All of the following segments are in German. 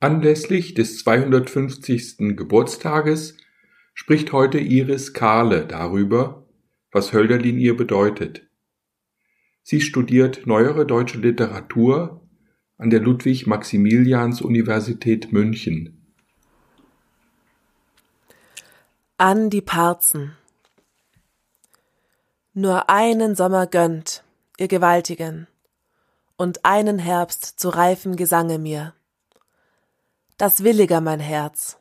Anlässlich des 250. Geburtstages spricht heute Iris Kahle darüber, was Hölderlin ihr bedeutet. Sie studiert neuere deutsche Literatur an der Ludwig-Maximilians-Universität München. An die Parzen. Nur einen Sommer gönnt, ihr Gewaltigen, und einen Herbst zu reifem Gesange mir das williger mein Herz,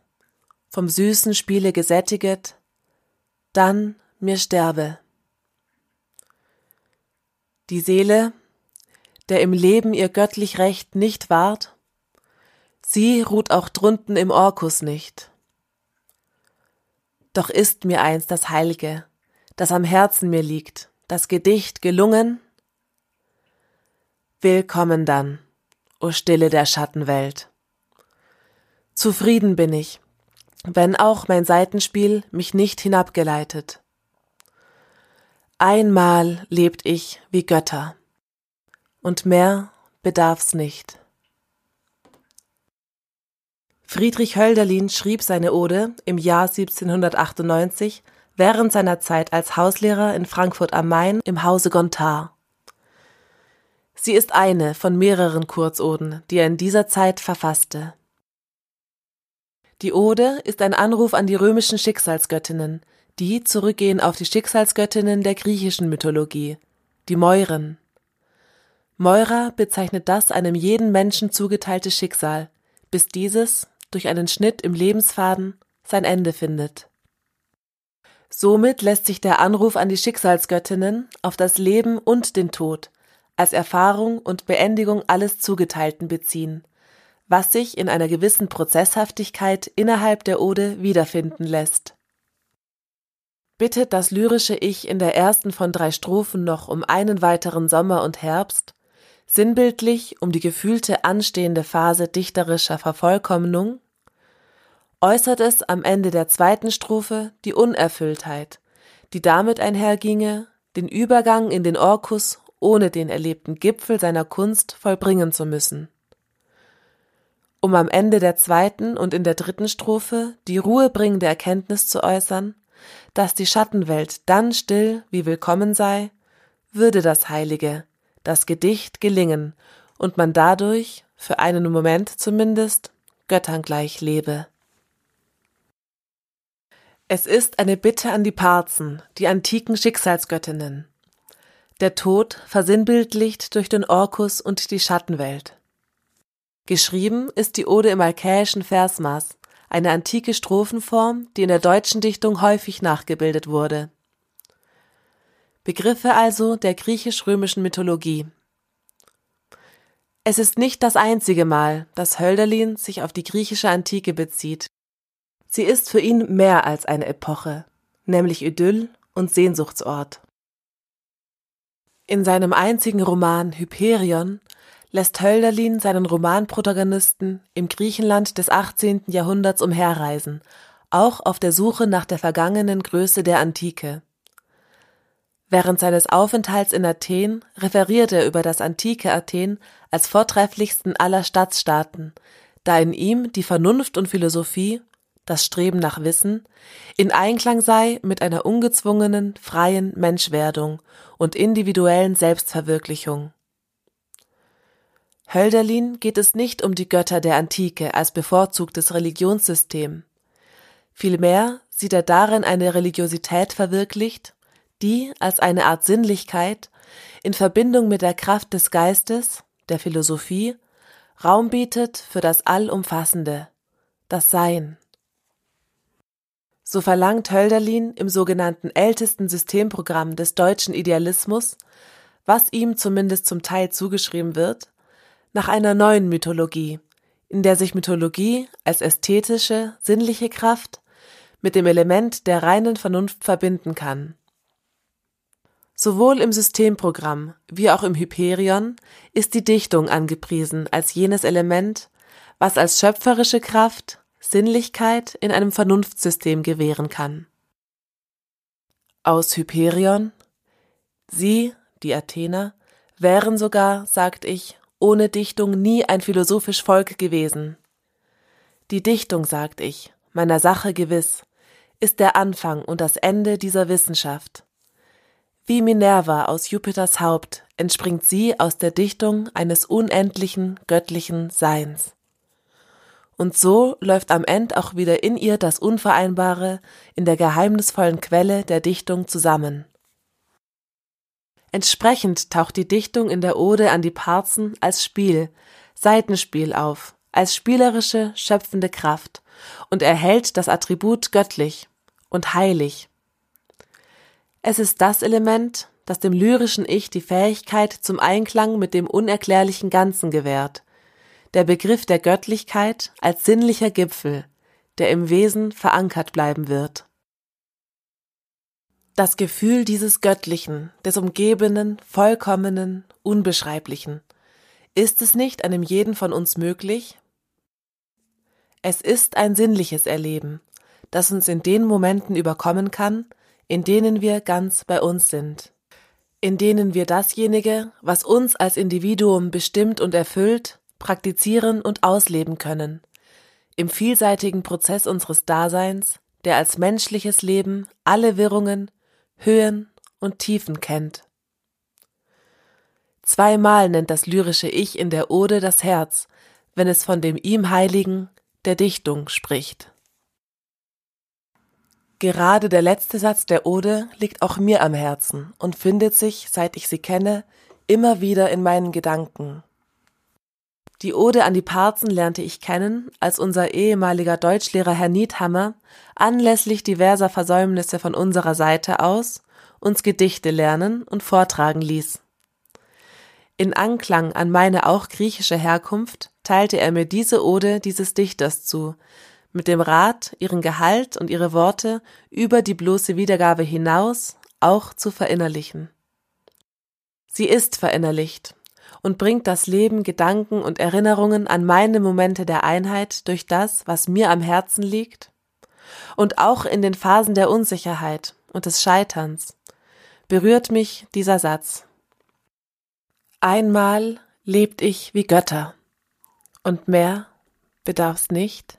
vom süßen Spiele gesättiget, dann mir sterbe. Die Seele, der im Leben ihr göttlich Recht nicht wahrt, sie ruht auch drunten im Orkus nicht. Doch ist mir eins das Heilige, das am Herzen mir liegt, das Gedicht gelungen? Willkommen dann, o Stille der Schattenwelt. Zufrieden bin ich, wenn auch mein Seitenspiel mich nicht hinabgeleitet. Einmal lebt ich wie Götter, und mehr bedarf's nicht. Friedrich Hölderlin schrieb seine Ode im Jahr 1798 während seiner Zeit als Hauslehrer in Frankfurt am Main im Hause Gontard. Sie ist eine von mehreren Kurzoden, die er in dieser Zeit verfasste. Die Ode ist ein Anruf an die römischen Schicksalsgöttinnen, die zurückgehen auf die Schicksalsgöttinnen der griechischen Mythologie, die Moiren. Moira bezeichnet das einem jeden Menschen zugeteilte Schicksal, bis dieses, durch einen Schnitt im Lebensfaden, sein Ende findet. Somit lässt sich der Anruf an die Schicksalsgöttinnen auf das Leben und den Tod als Erfahrung und Beendigung alles Zugeteilten beziehen – was sich in einer gewissen Prozesshaftigkeit innerhalb der Ode wiederfinden lässt. Bittet das lyrische Ich in der ersten von drei Strophen noch um einen weiteren Sommer und Herbst, sinnbildlich um die gefühlte anstehende Phase dichterischer Vervollkommnung, äußert es am Ende der zweiten Strophe die Unerfülltheit, die damit einherginge, den Übergang in den Orkus ohne den erlebten Gipfel seiner Kunst vollbringen zu müssen um am Ende der zweiten und in der dritten Strophe die ruhebringende Erkenntnis zu äußern, dass die Schattenwelt dann still wie willkommen sei, würde das Heilige, das Gedicht gelingen und man dadurch, für einen Moment zumindest, Göttern gleich lebe. Es ist eine Bitte an die Parzen, die antiken Schicksalsgöttinnen. Der Tod versinnbildlicht durch den Orkus und die Schattenwelt. Geschrieben ist die Ode im alkäischen Versmaß, eine antike Strophenform, die in der deutschen Dichtung häufig nachgebildet wurde. Begriffe also der griechisch-römischen Mythologie. Es ist nicht das einzige Mal, dass Hölderlin sich auf die griechische Antike bezieht. Sie ist für ihn mehr als eine Epoche, nämlich Idyll und Sehnsuchtsort. In seinem einzigen Roman Hyperion lässt Hölderlin seinen Romanprotagonisten im Griechenland des 18. Jahrhunderts umherreisen, auch auf der Suche nach der vergangenen Größe der Antike. Während seines Aufenthalts in Athen referiert er über das antike Athen als vortrefflichsten aller Stadtstaaten, da in ihm die Vernunft und Philosophie, das Streben nach Wissen, in Einklang sei mit einer ungezwungenen, freien Menschwerdung und individuellen Selbstverwirklichung. Hölderlin geht es nicht um die Götter der Antike als bevorzugtes Religionssystem. Vielmehr sieht er darin eine Religiosität verwirklicht, die als eine Art Sinnlichkeit in Verbindung mit der Kraft des Geistes, der Philosophie, Raum bietet für das Allumfassende, das Sein. So verlangt Hölderlin im sogenannten ältesten Systemprogramm des deutschen Idealismus, was ihm zumindest zum Teil zugeschrieben wird, nach einer neuen Mythologie, in der sich Mythologie als ästhetische, sinnliche Kraft mit dem Element der reinen Vernunft verbinden kann. Sowohl im Systemprogramm wie auch im Hyperion ist die Dichtung angepriesen als jenes Element, was als schöpferische Kraft Sinnlichkeit in einem Vernunftsystem gewähren kann. Aus Hyperion Sie, die Athener, wären sogar, sagt ich, ohne Dichtung nie ein philosophisch Volk gewesen. Die Dichtung, sagt ich, meiner Sache gewiss, ist der Anfang und das Ende dieser Wissenschaft. Wie Minerva aus Jupiters Haupt entspringt sie aus der Dichtung eines unendlichen göttlichen Seins. Und so läuft am Ende auch wieder in ihr das Unvereinbare in der geheimnisvollen Quelle der Dichtung zusammen. Entsprechend taucht die Dichtung in der Ode an die Parzen als Spiel, Seitenspiel auf, als spielerische, schöpfende Kraft und erhält das Attribut göttlich und heilig. Es ist das Element, das dem lyrischen Ich die Fähigkeit zum Einklang mit dem unerklärlichen Ganzen gewährt. Der Begriff der Göttlichkeit als sinnlicher Gipfel, der im Wesen verankert bleiben wird. Das Gefühl dieses Göttlichen, des Umgebenen, Vollkommenen, Unbeschreiblichen. Ist es nicht einem jeden von uns möglich? Es ist ein sinnliches Erleben, das uns in den Momenten überkommen kann, in denen wir ganz bei uns sind, in denen wir dasjenige, was uns als Individuum bestimmt und erfüllt, praktizieren und ausleben können, im vielseitigen Prozess unseres Daseins, der als menschliches Leben alle Wirrungen, Höhen und Tiefen kennt. Zweimal nennt das lyrische Ich in der Ode das Herz, wenn es von dem ihm Heiligen, der Dichtung, spricht. Gerade der letzte Satz der Ode liegt auch mir am Herzen und findet sich, seit ich sie kenne, immer wieder in meinen Gedanken. Die Ode an die Parzen lernte ich kennen, als unser ehemaliger Deutschlehrer Herr Niethammer anlässlich diverser Versäumnisse von unserer Seite aus uns Gedichte lernen und vortragen ließ. In Anklang an meine auch griechische Herkunft teilte er mir diese Ode dieses Dichters zu, mit dem Rat, ihren Gehalt und ihre Worte über die bloße Wiedergabe hinaus auch zu verinnerlichen. Sie ist verinnerlicht und bringt das Leben, Gedanken und Erinnerungen an meine Momente der Einheit durch das, was mir am Herzen liegt, und auch in den Phasen der Unsicherheit und des Scheiterns berührt mich dieser Satz. Einmal lebt ich wie Götter, und mehr bedarf's nicht.